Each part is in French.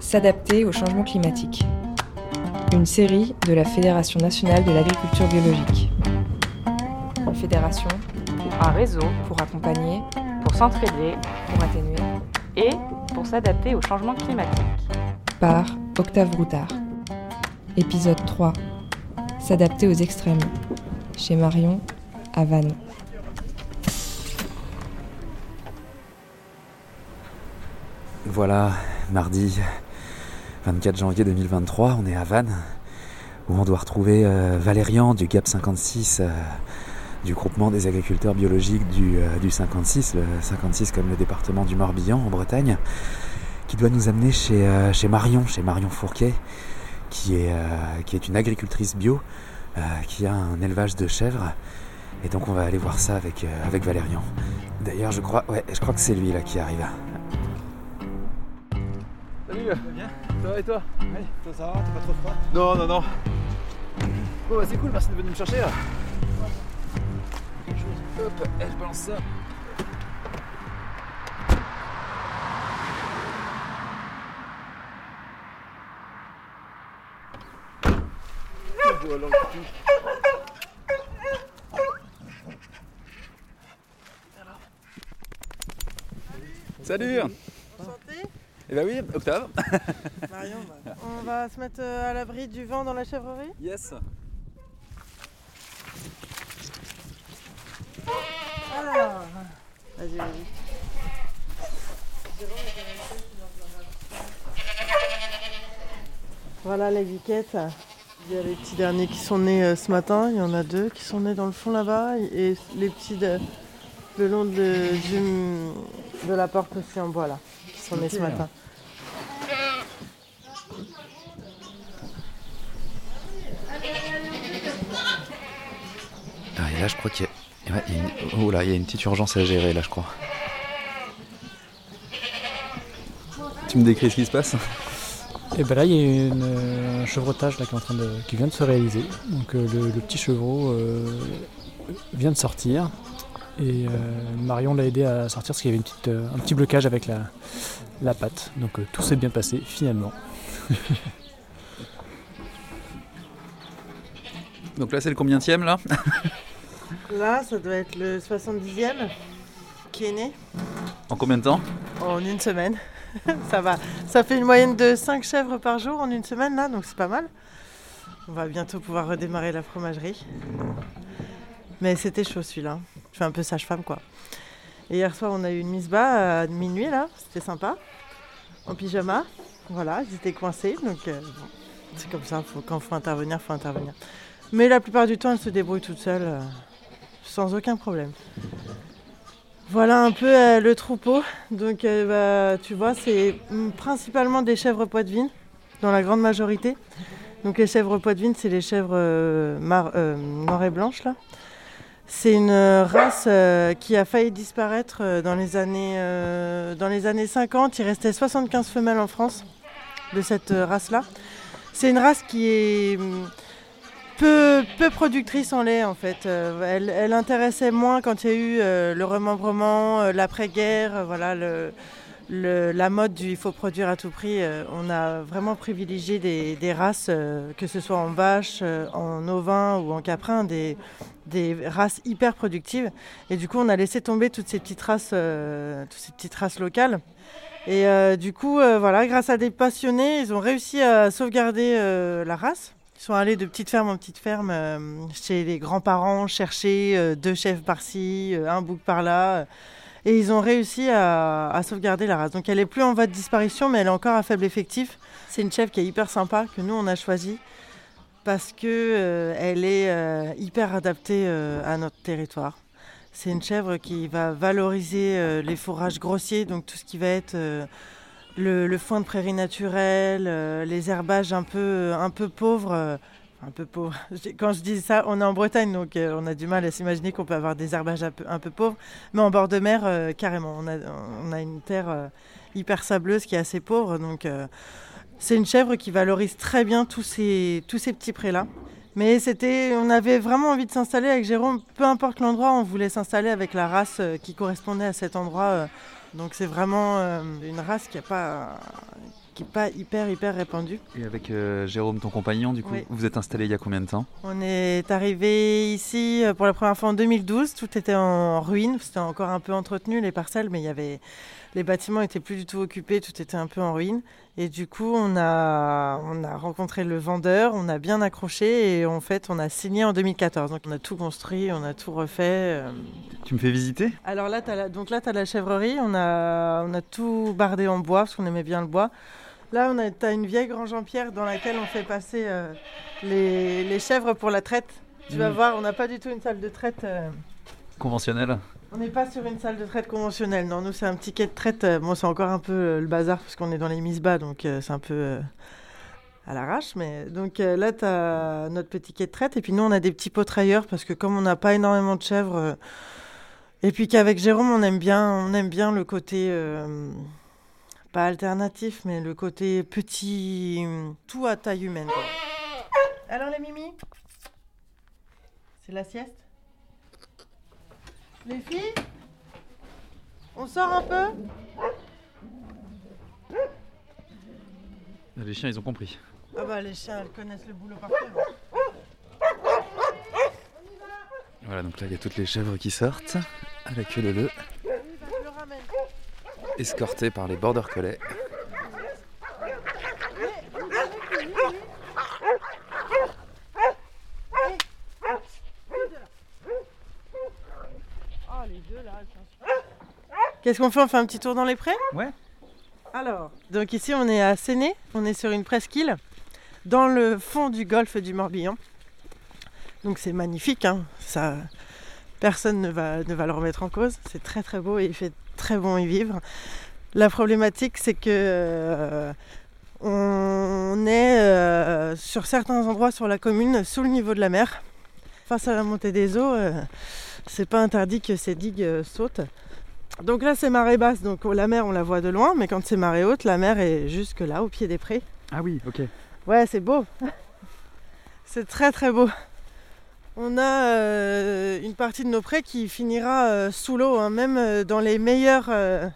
S'adapter au changement climatique. Une série de la Fédération nationale de l'agriculture biologique. Une fédération, un réseau pour accompagner, pour s'entraider pour atténuer, et pour s'adapter au changement climatique. par Octave Routard. Épisode 3. S'adapter aux extrêmes. Chez Marion, à Vannes. Voilà, mardi 24 janvier 2023, on est à Vannes, où on doit retrouver euh, Valérian du GAP 56, euh, du groupement des agriculteurs biologiques du, euh, du 56, le 56 comme le département du Morbihan en Bretagne, qui doit nous amener chez, euh, Marion, chez Marion Fourquet, qui est, euh, une agricultrice bio, euh, qui a un élevage de chèvres. Et donc on va aller voir ça avec, euh, avec Valérian. D'ailleurs, je crois, je crois que c'est lui là qui arrive. Ça va et toi Oui, toi ça va, t'es pas trop froid Non, non, non. Bon bah c'est cool, merci de venir me chercher là. Hop, eh, je balance ça. Voilà. Salut Eh ben oui, Octave Marion, bah, on va se mettre euh, à l'abri du vent dans la chèvrerie? Yes Alors, vas-y, vas-y. Voilà les viquettes. Il y a les petits derniers qui sont nés euh, ce matin. Il y en a deux qui sont nés dans le fond là-bas. Et les petits de- le long de, du- de la porte aussi en bois là, ce matin. Ah, et là, je crois qu'il y a... ouais, il y a une... Oh y a une petite urgence à gérer, là, je crois. Tu me décris ce qui se passe? Et ben là, il y a une, euh, un chevrotage là, qui, est en train de, qui vient de se réaliser. Donc euh, le, le petit chevreau euh, vient de sortir. Et euh, Marion l'a aidé à sortir parce qu'il y avait une petite, euh, un petit blocage avec la, la patte. Donc euh, tout s'est bien passé finalement. Donc là, c'est le combienième, là? Là, ça doit être le 70e qui est né. En combien de temps? En une semaine. ça va. Ça fait une moyenne de 5 chèvres par jour en une semaine là, donc c'est pas mal. On va bientôt pouvoir redémarrer la fromagerie. Mais c'était chaud celui-là. Je fais un peu sage-femme quoi. Et hier soir, on a eu une mise bas à minuit là, c'était sympa. En pyjama. Voilà, ils étaient coincés, donc euh, c'est comme ça, faut, quand il faut intervenir, faut intervenir. Mais la plupart du temps, elles se débrouillent toutes seules, euh, sans aucun problème. Voilà un peu euh, le troupeau. Donc, euh, bah, tu vois, c'est mm, principalement des chèvres poitevines, dans la grande majorité. Donc, les chèvres poitevines, c'est les chèvres euh, euh, noires et blanches, là. C'est une euh, race euh, qui a failli disparaître euh, dans, les années, dans les années 50. Il restait 75 femelles en France de cette race-là. C'est une race qui est mm, peu, peu productrice en lait en fait. Elle, intéressait moins quand il y a eu le remembrement, l'après-guerre, voilà, le, la mode du il faut produire à tout prix. Euh, on a vraiment privilégié des, races, euh, que ce soit en vache, euh, en ovin ou en caprin, des, races hyper productives. Et du coup, on a laissé tomber toutes ces petites races, locales. Et du coup, voilà, grâce à des passionnés, ils ont réussi à sauvegarder la race. Ils sont allés de petite ferme en petite ferme chez les grands-parents chercher deux chèvres par-ci, un bouc par-là. Et ils ont réussi à, sauvegarder la race. Donc elle est plus en voie de disparition, mais elle est encore à faible effectif. C'est une chèvre qui est hyper sympa, que nous on a choisie, parce que euh, est euh, hyper adaptée euh, à notre territoire. C'est une chèvre qui va valoriser les fourrages grossiers, donc tout ce qui va être le, foin de prairie naturelle, les herbages un peu pauvres. Un peu pauvres. Quand je dis ça, on est en Bretagne, donc euh, on a du mal à s'imaginer qu'on peut avoir des herbages un peu, pauvres. Mais en bord de mer, euh, carrément, on a, une terre euh, hyper sableuse qui est assez pauvre. Donc c'est une chèvre qui valorise très bien tous ces, petits prés-là. Mais c'était, on avait vraiment envie de s'installer avec Jérôme, peu importe l'endroit, on voulait s'installer avec la race qui correspondait à cet endroit. Donc c'est vraiment une race qui n'est pas, qui est pas hyper hyper répandue. Et avec euh, Jérôme, ton compagnon, du coup, Oui. vous êtes installé il y a combien de temps? On est arrivé ici euh, pour la première fois en 2012. Tout était en ruine. C'était encore un peu entretenu les parcelles, mais il y avait les bâtiments étaient plus du tout occupés. Tout était un peu en ruine. Et du coup, on a on a rencontré le vendeur. On a bien accroché et en fait, on a signé en 2014. Donc, on a tout construit, on a tout refait. euh. Tu me fais visiter? Alors là, t'as la, donc là, tu as la chèvrerie. On a on a tout bardé en bois parce qu'on aimait bien le bois. Là, on a t'as une vieille grange en pierre dans laquelle on fait passer euh, les, les chèvres pour la traite. Tu vas Mm. voir, on n'a pas du tout une salle de traite. euh, Conventionnel on n'est pas sur une salle de traite conventionnelle. Non, nous, c'est un petit quai de traite. euh, bon, c'est encore un peu le bazar parce qu'on est dans les mises bas, donc c'est un peu à l'arrache. Mais donc euh, là, tu as notre petit quai de traite. Et puis nous, on a des petits potrailleurs parce que comme on n'a pas énormément de chèvres, euh, et puis qu'avec Jérôme, on aime bien, on aime bien le côté. euh, pas alternatif, mais le côté petit, tout à taille humaine. quoi. Alors les mimi C'est la sieste Les filles On sort un peu Les chiens, ils ont compris. Ah bah les chiens, elles connaissent le boulot par cœur. Voilà, donc là, il y a toutes les chèvres qui sortent, à la queue leu Je le escortées par les border collies. Qu'est-ce qu'on fait On fait un petit tour dans les prés? Ouais. Alors, donc ici on est à Séné, on est sur une presqu'île dans le fond du golfe du Morbihan. Donc c'est magnifique, hein. Ça, personne ne va, ne va le remettre en cause. C'est très très beau et il fait très bon y vivre. La problématique c'est que euh, on est euh, sur certains endroits sur la commune sous le niveau de la mer. Face à la montée des eaux, euh, c'est pas interdit que ces digues sautent. Donc là c'est marée basse, donc la mer on la voit de loin, mais quand c'est marée haute, la mer est jusque là, au pied des prés. Ah oui, ok. Ouais, c'est beau. c'est très très beau. On a partie de nos prés qui finira euh, sous l'eau, hein, même euh, dans les meilleures, euh,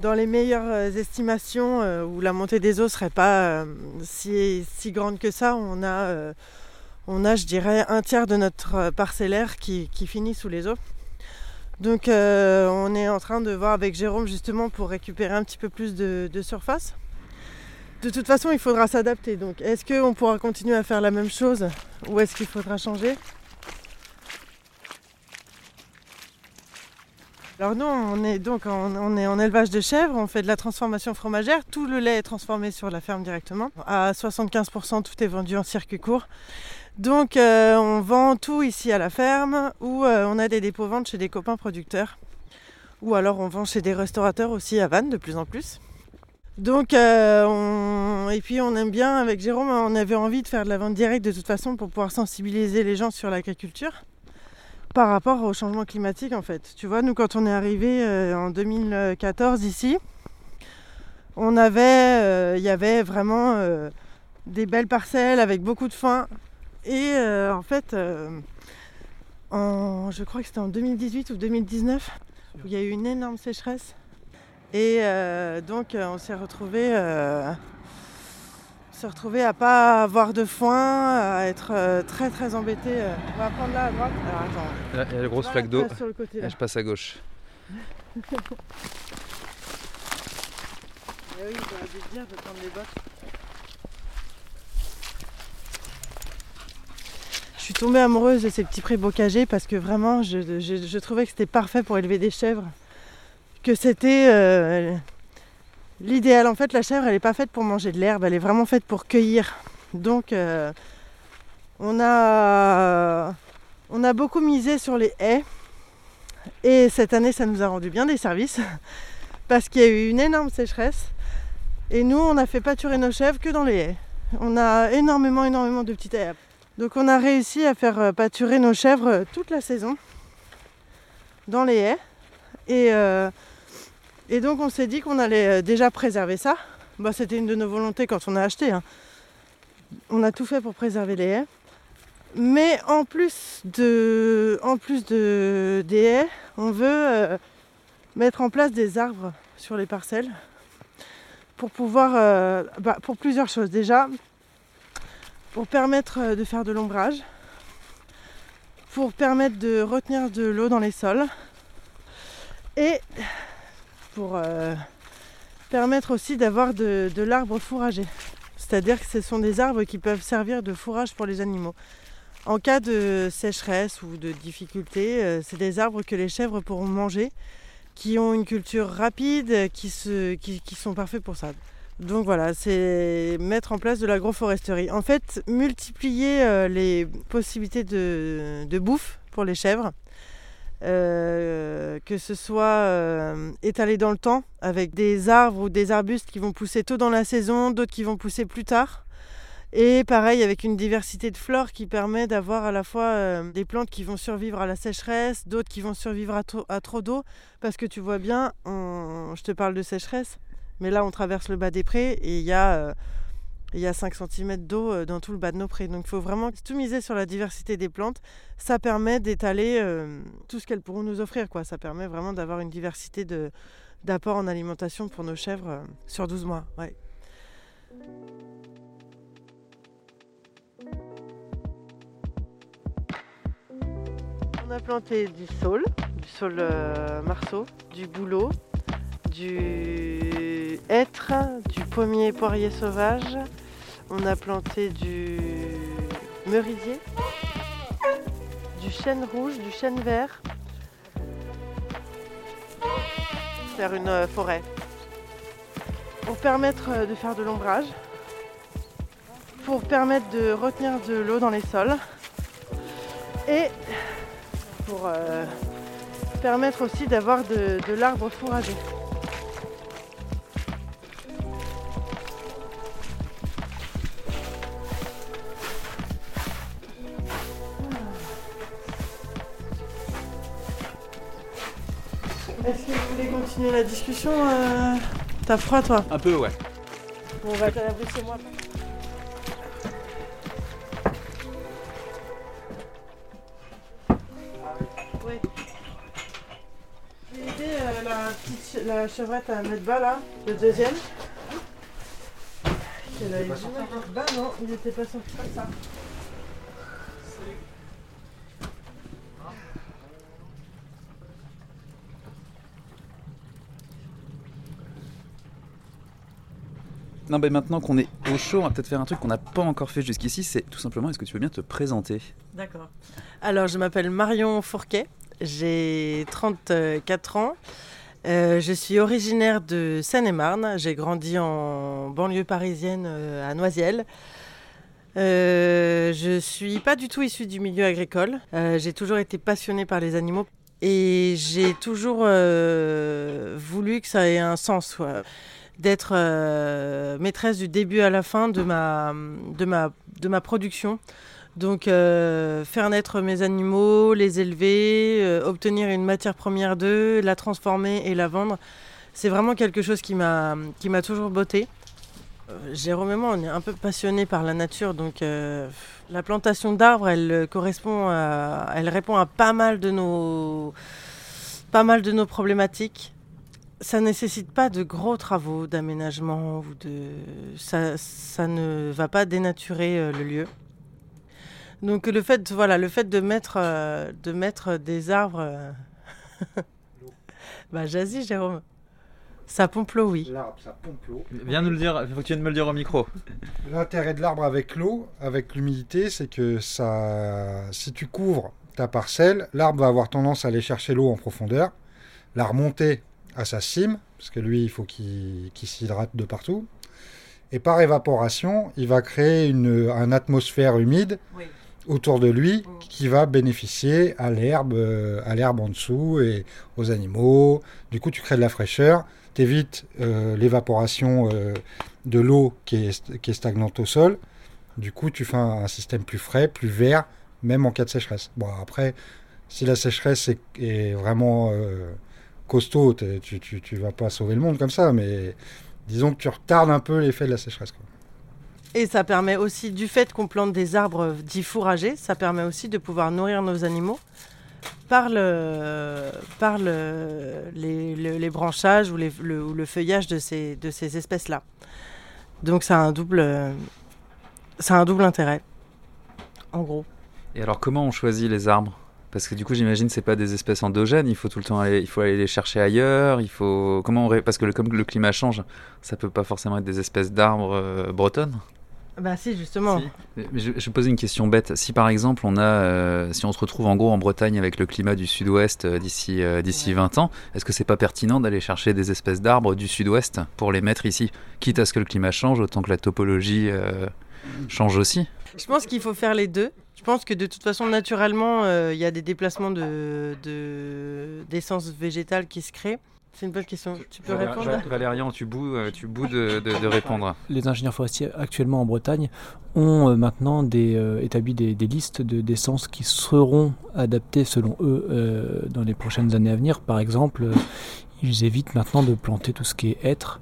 dans les meilleures euh, estimations euh, où la montée des eaux serait pas euh, si, si grande que ça. On a, euh, on a, je dirais, un tiers de notre euh, parcellaire qui, qui finit sous les eaux. Donc euh, on est en train de voir avec Jérôme justement pour récupérer un petit peu plus de, de surface. De toute façon, il faudra s'adapter. Donc, est-ce qu'on pourra continuer à faire la même chose ou est-ce qu'il faudra changer? Alors nous, on est donc en, on est en élevage de chèvres, on fait de la transformation fromagère. Tout le lait est transformé sur la ferme directement. À 75%, tout est vendu en circuit court. Donc, euh, on vend tout ici à la ferme ou euh, on a des dépôts ventes chez des copains producteurs. Ou alors on vend chez des restaurateurs aussi à Vannes de plus en plus. Donc, euh, et puis on aime bien, avec Jérôme, on avait envie de faire de la vente directe de toute façon pour pouvoir sensibiliser les gens sur l'agriculture par rapport au changement climatique en fait. Tu vois, nous quand on est arrivé euh, en 2014 ici, on avait, euh, il y avait vraiment euh, des belles parcelles avec beaucoup de foin. Et en fait, en, je crois que c'était en 2018 ou 2019, où il y a eu une énorme sécheresse. Et donc on s'est retrouvé, s'est retrouvé à pas avoir de foin, à être euh, très très embêté. euh. On va prendre là à droite. Alors attends. Là, il y a la grosse flaque d'eau. je passe à gauche. Eh oui, j'aurais dû te dire de prendre les bottes. Je suis tombée amoureuse de ces petits prés bocagés parce que vraiment, je, je- je trouvais que c'était parfait pour élever des chèvres. Que c'était euh, l'idéal. En fait, la chèvre, elle n'est pas faite pour manger de l'herbe, elle est vraiment faite pour cueillir. Donc, euh, on, a, on a beaucoup misé sur les haies. Et cette année, ça nous a rendu bien des services parce qu'il y a eu une énorme sécheresse. Et nous, on a fait pâturer nos chèvres que dans les haies. On a énormément, énormément de petites haies. Donc on a réussi à faire euh, pâturer nos chèvres euh, toute la saison dans les haies. Et, et donc on s'est dit qu'on allait euh, déjà préserver ça. Bah, C'était une de nos volontés quand on a acheté. hein. On a tout fait pour préserver les haies. Mais en plus de, en plus de des haies, on veut euh, mettre en place des arbres sur les parcelles pour pouvoir, euh, bah, pour plusieurs choses. Déjà, pour permettre de faire de l'ombrage, pour permettre de retenir de l'eau dans les sols et pour euh, permettre aussi d'avoir de, l'arbre fourragé. C'est-à-dire que ce sont des arbres qui peuvent servir de fourrage pour les animaux. En cas de sécheresse ou de difficulté, euh, c'est des arbres que les chèvres pourront manger, qui ont une culture rapide, qui, se, qui sont parfaits pour ça. Donc voilà, c'est mettre en place de l'agroforesterie. En fait, multiplier euh, les possibilités de, de bouffe pour les chèvres, euh, que ce soit euh, étalé dans le temps avec des arbres ou des arbustes qui vont pousser tôt dans la saison, d'autres qui vont pousser plus tard. Et pareil avec une diversité de flore qui permet d'avoir à la fois euh, des plantes qui vont survivre à la sécheresse, d'autres qui vont survivre à, trop d'eau. Parce que tu vois bien, je te parle de sécheresse, mais là on traverse le bas des prés et il y a, il y a 5 cm d'eau euh, dans tout le bas de nos prés. Donc il faut vraiment tout miser sur la diversité des plantes. Ça permet d'étaler euh, tout ce qu'elles pourront nous offrir. Quoi. Ça permet vraiment d'avoir une diversité de, d'apports en alimentation pour nos chèvres euh, sur 12 mois. Ouais. On a planté du saule, du saule marceau, du bouleau, du hêtre, du pommier poirier sauvage. On a planté du merisier, du chêne rouge, du chêne vert. Faire une euh, forêt. Pour permettre euh, de faire de l'ombrage. Pour permettre de retenir de l'eau dans les sols. Et pour euh, permettre aussi d'avoir de, de l'arbre fourragé. La discussion euh, T'as froid toi Un peu, ouais. Bon, On va t'abri chez moi. Oui. J'ai aidé euh, la, petite la chevrette à mettre bas là, le deuxième. À il n'était pas sorti comme ça. Non, maintenant qu'on est au chaud, on va peut-être faire un truc qu'on n'a pas encore fait jusqu'ici. C'est tout simplement, est-ce que tu veux bien te présenter? D'accord. Alors, je m'appelle Marion Fourquet, j'ai 34 ans. Euh, je suis originaire de Seine-et-Marne. J'ai grandi en banlieue parisienne euh, à Noisiel. Euh, je suis pas du tout issue du milieu agricole. Euh, j'ai toujours été passionnée par les animaux et j'ai toujours voulu que ça ait un sens. D'être euh, maîtresse du début à la fin de ma, de ma, de ma production. Donc euh, faire naître mes animaux, les élever, euh, obtenir une matière première d'eux, la transformer et la vendre, c'est vraiment quelque chose qui m'a qui m'a toujours botté. Euh, Jérôme et moi, on est un peu passionnés par la nature, donc euh, la plantation d'arbres, elle euh, correspond, à, elle répond à pas mal de nos pas mal de nos problématiques. Ça nécessite pas de gros travaux d'aménagement ou de ça, ça ne va pas dénaturer euh, le lieu. Donc le fait, voilà, le fait de mettre, euh, de mettre des arbres, euh, bah jazzy Jérôme, ça pompe l'eau, oui. L'arbre, ça pompe l'eau. Viens nous le dire, il faut que tu viennes me le dire au micro. L'intérêt de l'arbre avec l'eau, avec l'humidité, c'est que ça, si tu couvres ta parcelle, l'arbre va avoir tendance à aller chercher l'eau en profondeur, la remonter à sa cime, parce que lui, il faut qu'il s'hydrate de partout. Et par évaporation, il va créer une, une atmosphère humide Oui. autour de lui Mm. qui va bénéficier à l'herbe, euh, à l'herbe en dessous et aux animaux. Du coup, tu crées de la fraîcheur, tu évites l'évaporation euh, de l'eau qui est, qui est stagnante au sol. Du coup, tu fais un, un système plus frais, plus vert, même en cas de sécheresse. Bon, après, si la sécheresse est, est vraiment euh, costaud, tu, tu, tu vas pas sauver le monde comme ça, mais disons que tu retardes un peu l'effet de la sécheresse. quoi. Et ça permet aussi, du fait qu'on plante des arbres dits fourragers, ça permet aussi de pouvoir nourrir nos animaux par le, par le, les, le- les branchages ou, les- le, ou le feuillage de ces, de ces espèces-là. Donc ça a un double, ça a un double intérêt, en gros. Et alors, comment on choisit les arbres? Parce que du coup, j'imagine c'est pas des espèces endogènes. Il faut tout le temps aller, il faut aller les chercher ailleurs. Il faut comment on ré- parce que le, comme le climat change, ça peut pas forcément être des espèces d'arbres euh, bretonnes. Bah si, justement. Si. Je, je posais une question bête. Si par exemple on a, euh, si on se retrouve en gros en Bretagne avec le climat du sud-ouest euh, d'ici euh, d'ici 20 ans, est-ce que c'est pas pertinent d'aller chercher des espèces d'arbres du sud-ouest pour les mettre ici, quitte à ce que le climat change, autant que la topologie change aussi. Je pense qu'il faut faire les deux. Je pense que de toute façon, naturellement, euh, il y a des déplacements de, de- d'essence végétale qui se créent. C'est une bonne question. Tu peux répondre? Val- Valérian, tu boues, euh, tu boues de, de- de répondre. Les ingénieurs forestiers actuellement en Bretagne ont euh, maintenant des, euh, établi des, des listes de- d'essences qui seront adaptées selon eux euh, dans les prochaines années à venir. Par exemple, ils évitent maintenant de planter tout ce qui est hêtre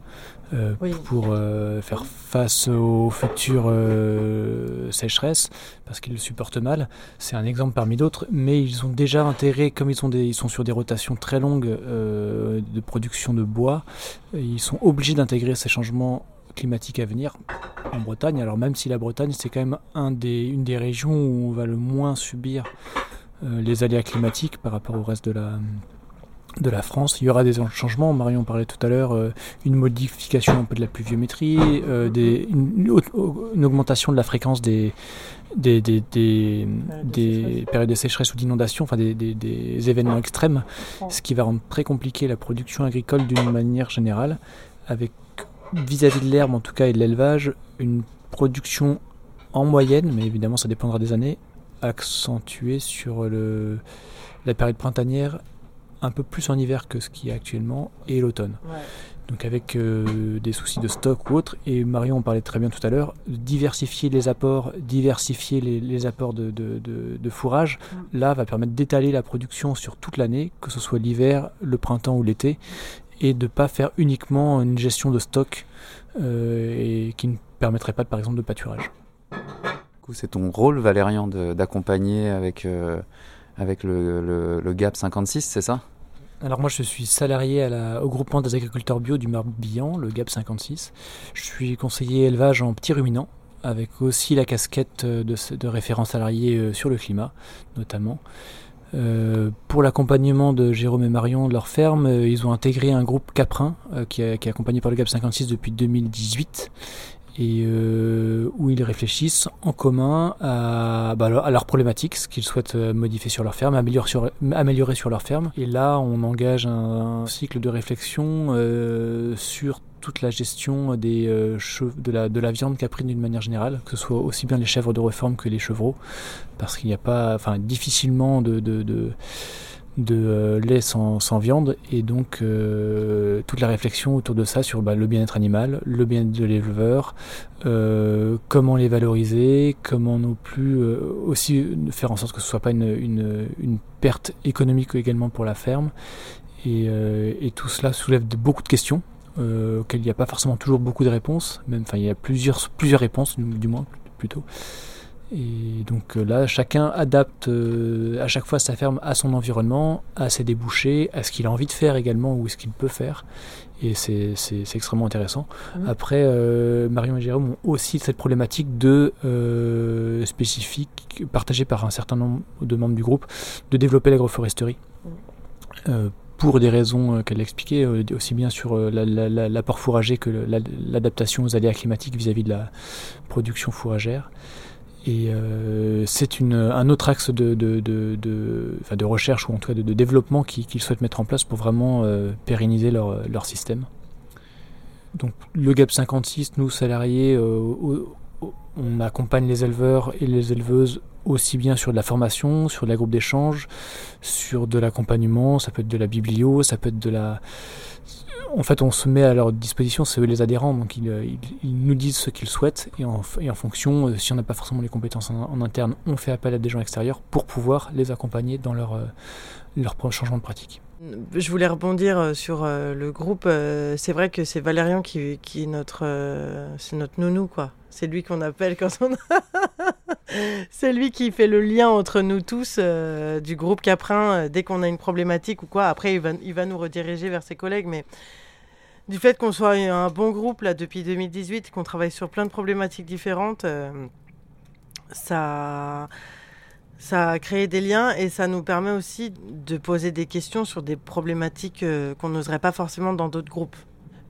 euh, Oui. pour euh, faire face aux futures euh, sécheresses parce qu'ils le supportent mal. C'est un exemple parmi d'autres, mais ils ont déjà intégré, comme ils, ont des, ils sont sur des rotations très longues de production de bois, ils sont obligés d'intégrer ces changements climatiques à venir en Bretagne. Alors même si la Bretagne, c'est quand même un des, une des régions où on va le moins subir les aléas climatiques par rapport au reste de la, de la France. Il y aura des changements, Marion parlait tout à l'heure, euh, une modification un peu de la pluviométrie, euh, des, une, une au- une augmentation de la fréquence des, des, des, des, Périodes de des sécheresse. périodes de sécheresse ou d'inondation, enfin des, événements extrêmes, ce qui va rendre très compliqué la production agricole d'une manière générale, avec vis-à-vis de l'herbe en tout cas et de l'élevage, une production en moyenne, mais évidemment ça dépendra des années, accentuée sur le, la période printanière un peu plus en hiver que ce qui est actuellement et l'automne. Ouais. Donc avec euh, des soucis de stock ou autre, et Marion en parlait très bien tout à l'heure, diversifier les apports, diversifier les, les apports de, de- de- de fourrage, là va permettre d'étaler la production sur toute l'année, que ce soit l'hiver, le printemps ou l'été, et de ne pas faire uniquement une gestion de stock euh, et qui ne permettrait pas par exemple de pâturage. Du coup, c'est ton rôle, Valérian, d'accompagner avec, euh, avec le, le- le GAP 56, c'est ça? Alors moi je suis salarié au groupement des agriculteurs bio du Morbihan, le GAP 56. Je suis conseiller élevage en petits ruminants, avec aussi la casquette euh, de, référent salarié euh, sur le climat, notamment. Euh, pour l'accompagnement de Jérôme et Marion de leur ferme, ils ont intégré un groupe Caprin qui est accompagné par le GAP 56 depuis 2018 et euh, où ils réfléchissent en commun à, bah, à leurs problématiques, ce qu'ils souhaitent euh, modifier sur leur ferme, améliorer sur, leur ferme. Et là, on engage un, cycle de réflexion euh, sur toute la gestion des, euh, de, la, de la viande caprine d'une manière générale, que ce soit aussi bien les chèvres de réforme que les chevreaux, parce qu'il n'y a pas, enfin, difficilement de, de, de, de, euh, lait sans, sans viande, et donc euh, toute la réflexion autour de ça sur bah, le bien-être animal, le bien-être de l'éleveur, euh, comment les valoriser, comment non plus euh, aussi faire en sorte que ce soit pas une, une, une perte économique également pour la ferme. Et, euh, et tout cela soulève de- beaucoup de questions euh, auxquelles il n'y a pas forcément toujours beaucoup de réponses. Même, enfin, il y a plusieurs, plusieurs réponses, du, du moins plutôt. Et donc euh, là, chacun adapte euh, à chaque fois sa ferme à son environnement, à ses débouchés, à ce qu'il a envie de faire également ou ce qu'il peut faire. Et c'est extrêmement intéressant. Mhm. Après, euh, Marion et Jérôme ont aussi cette problématique de euh, spécifique partagée par un certain nombre de membres du groupe de développer l'agroforesterie. Euh, pour des raisons qu'elle expliquait, aussi bien sur la- la- la- l'apport fourrager que l'adaptation aux aléas climatiques vis-à-vis de la production fourragère. Et euh, c'est un autre axe de, de, de, de- enfin, de recherche ou en tout cas de, développement qu'ils souhaitent mettre en place pour vraiment euh, pérenniser leur, leur système. Donc le GAP 56, nous salariés, euh, on accompagne les éleveurs et les éleveuses aussi bien sur de la formation, sur de la groupe d'échange, sur de l'accompagnement, ça peut être de la biblio, ça peut être de la... En fait, on se met à leur disposition, c'est eux les adhérents, donc ils, euh, nous disent ce qu'ils souhaitent, et en, et en fonction, euh, si on n'a pas forcément les compétences en, interne, on fait appel à des gens extérieurs pour pouvoir les accompagner dans leur, euh, changement de pratique. Je voulais rebondir sur le groupe. C'est vrai que c'est Valérian qui, est notre, c'est notre nounou, quoi. C'est lui qu'on appelle quand on a... c'est lui qui fait le lien entre nous tous du groupe Caprin. dès qu'on a une problématique ou quoi, après, il va, il va nous rediriger vers ses collègues. Mais du fait qu'on soit un bon groupe là depuis 2018, qu'on travaille sur plein de problématiques différentes, euh, ça, ça a créé des liens et ça nous permet aussi de poser des questions sur des problématiques euh, qu'on n'oserait pas forcément dans d'autres groupes.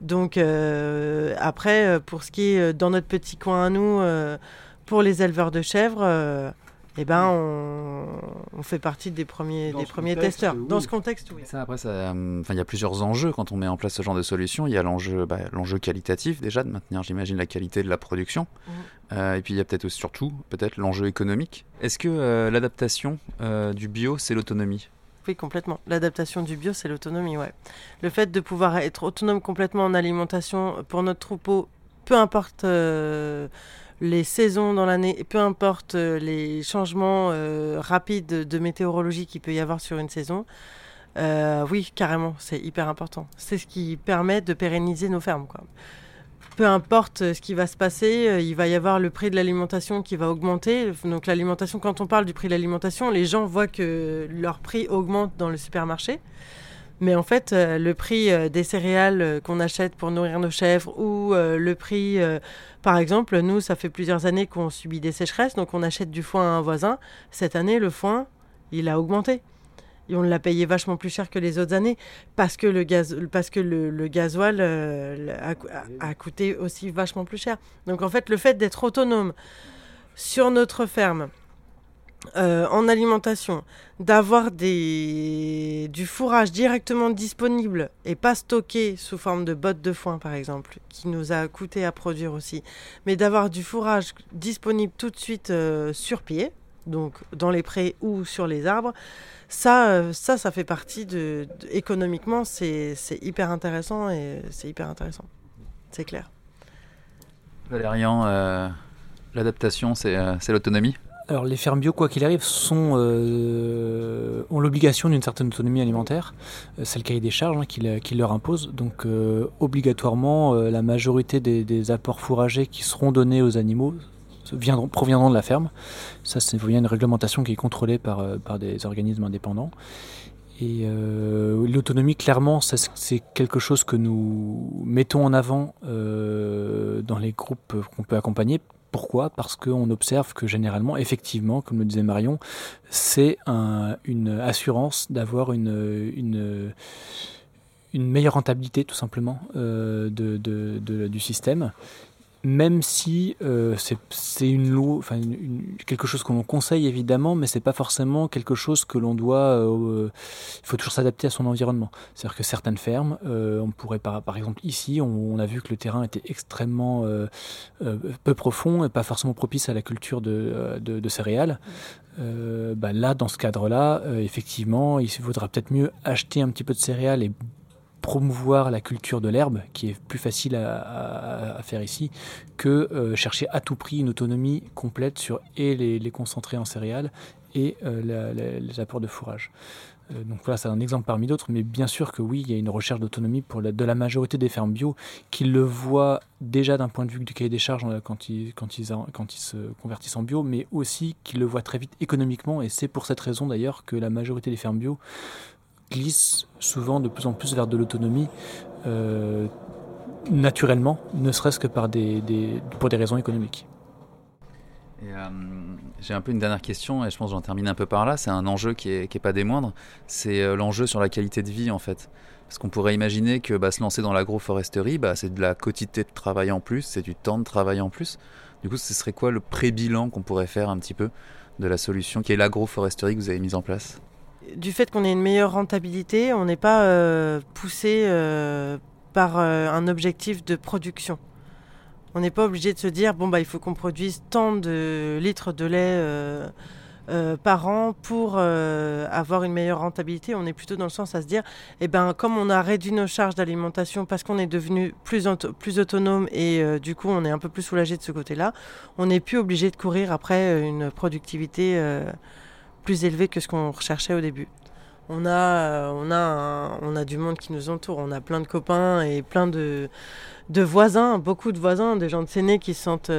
Donc euh, après, pour ce qui est dans notre petit coin à nous, pour les éleveurs de chèvres, eh ben on, on fait partie des premiers, Dans des premiers testeurs. oui. Dans ce contexte, oui. Ça, après, ça, euh, enfin, il y a plusieurs enjeux quand on met en place ce genre de solution. Il y a l'enjeu, bah, l'enjeu qualitatif déjà de maintenir, j'imagine, la qualité de la production. Mhm. Euh, et puis il y a peut-être aussi, surtout peut-être l'enjeu économique. Est-ce que euh, l'adaptation euh, du bio, c'est l'autonomie? Oui, complètement. L'adaptation du bio, c'est l'autonomie, ouais. Le fait de pouvoir être autonome complètement en alimentation pour notre troupeau, peu importe euh, les saisons dans l'année, peu importe euh, les changements euh, rapides de météorologie qu'il peut y avoir sur une saison, euh, oui, carrément, c'est hyper important. C'est ce qui permet de pérenniser nos fermes. Peu importe ce qui va se passer, il va y avoir le prix de l'alimentation qui va augmenter. Donc l'alimentation, quand on parle du prix de l'alimentation, les gens voient que leur prix augmente dans le supermarché. Mais en fait, euh, le prix euh, des céréales euh, qu'on achète pour nourrir nos chèvres ou le prix, par exemple, nous, ça fait plusieurs années qu'on subit des sécheresses, donc on achète du foin à un voisin. Cette année, le foin, il a augmenté. Et on l'a payé vachement plus cher que les autres années parce que le, gaz, gasoil a coûté aussi vachement plus cher. Donc en fait, le fait d'être autonome sur notre ferme, euh, en alimentation, d'avoir du fourrage directement disponible et pas stocké sous forme de bottes de foin, par exemple, qui nous a coûté à produire aussi, mais d'avoir du fourrage disponible tout de suite euh, sur pied, donc dans les prés ou sur les arbres, ça, euh, ça, ça fait partie de... économiquement, c'est hyper intéressant et c'est hyper intéressant. C'est clair. Valérian, l'adaptation, c'est l'autonomie? Alors les fermes bio, quoi qu'il arrive, euh, ont l'obligation d'une certaine autonomie alimentaire. Euh, C'est le cahier des charges hein, qui, le- qui leur impose. Donc euh, obligatoirement, la majorité des, apports fourragers qui seront donnés aux animaux viendront, proviendront de la ferme. Ça, c'est une réglementation qui est contrôlée par, des organismes indépendants. Et l'autonomie, clairement, c'est quelque chose que nous mettons en avant dans les groupes qu'on peut accompagner. Pourquoi? Parce qu'on observe que généralement, effectivement, comme le disait Marion, c'est un- une assurance d'avoir une, meilleure rentabilité, tout simplement, euh, du système. Même si euh, c'est une loi, enfin quelque chose qu'on conseille évidemment, mais c'est pas forcément quelque chose que l'on doit. euh, il faut toujours s'adapter à son environnement. C'est-à-dire que certaines fermes, euh, on pourrait par, par exemple ici, on, a vu que le terrain était extrêmement euh, euh, peu profond et pas forcément propice à la culture de, euh, céréales. Euh, bah là, dans ce cadre-là, euh, effectivement, il vaudra peut-être mieux acheter un petit peu de céréales et promouvoir la culture de l'herbe, qui est plus facile à, faire ici, que euh, chercher à tout prix une autonomie complète sur les, concentrés en céréales et euh, les apports de fourrage. Euh, donc voilà, c'est un exemple parmi d'autres, mais bien sûr que oui, il y a une recherche d'autonomie pour la- de la majorité des fermes bio qui le voient déjà d'un point de vue du cahier des charges quand ils, quand ils se convertissent en bio, mais aussi qui le voient très vite économiquement, et c'est pour cette raison d'ailleurs que la majorité des fermes bio glissent souvent de plus en plus vers de l'autonomie euh, naturellement, ne serait-ce que par des, pour des raisons économiques. Euh, J'ai un peu une dernière question et je pense que j'en termine un peu par là. C'est un enjeu qui est, qui est pas des moindres. C'est euh, l'enjeu sur la qualité de vie en fait. Parce qu'on pourrait imaginer que bah, se lancer dans l'agroforesterie, bah, c'est de la quantité de travail en plus, c'est du temps de travail en plus. Du coup, ce serait quoi le pré-bilan qu'on pourrait faire un petit peu de la solution qui est l'agroforesterie que vous avez mise en place? Du fait qu'on ait une meilleure rentabilité, on n'est pas euh, poussé euh, par euh, un objectif de production. On n'est pas obligé de se dire bon bah il faut qu'on produise tant de litres de lait par an pour avoir une meilleure rentabilité. On est plutôt dans le sens à se dire eh ben comme on a réduit nos charges d'alimentation parce qu'on est devenu plus plus autonome et du coup on est un peu plus soulagé de ce côté-là, on n'est plus obligé de courir après une productivité plus élevée que ce qu'on recherchait au début. On a, on, a on a du monde qui nous entoure, on a plein de copains et plein de, de voisins, beaucoup de voisins, des gens de Séné qui se sentent,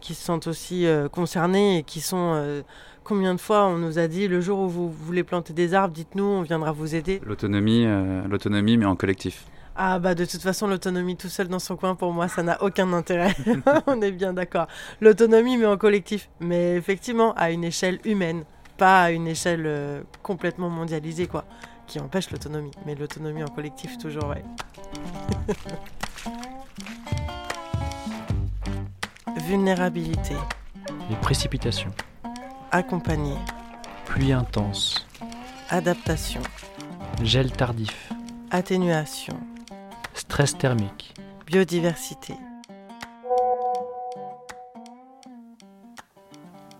qui se sentent aussi concernés et qui sont Combien de fois on nous a dit le jour où vous voulez planter des arbres, dites-nous, on viendra vous aider. L'autonomie, l'autonomie, mais en collectif. Ah bah de toute façon l'autonomie tout seul dans son coin pour moi ça n'a aucun intérêt. On est bien d'accord. L'autonomie mais en collectif. Mais effectivement à une échelle humaine, pas à une échelle euh, complètement mondialisée quoi, qui empêche l'autonomie. Mais l'autonomie en collectif toujours ouais. Vulnérabilité. Les précipitations. Accompagner. Pluie intense. Adaptation. Gel tardif. Atténuation. Stress thermique. Biodiversité.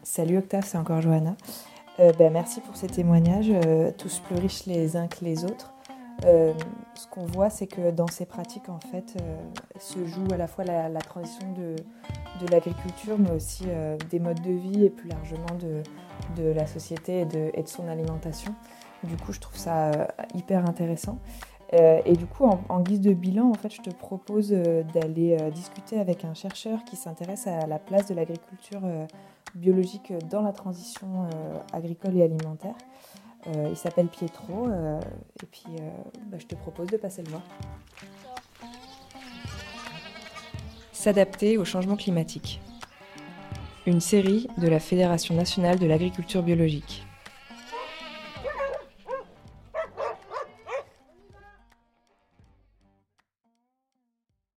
Salut Octave, c'est encore Johanna. Euh, ben, merci pour ces témoignages, euh, tous plus riches les uns que les autres. Euh, ce qu'on voit, c'est que dans ces pratiques, en fait, se joue à la fois la, transition de, de l'agriculture, mais aussi des modes de vie et plus largement de, de la société et de, et de, son alimentation. Du coup, je trouve ça hyper intéressant. Euh, et du coup, en, guise de bilan, en fait, je te propose euh, d'aller euh, discuter avec un chercheur qui s'intéresse à la place de l'agriculture biologique dans la transition agricole et alimentaire. il s'appelle Pietro, et puis bah, je te propose de passer le voir. S'adapter au changement climatique. Une série de la Fédération nationale de l'agriculture biologique.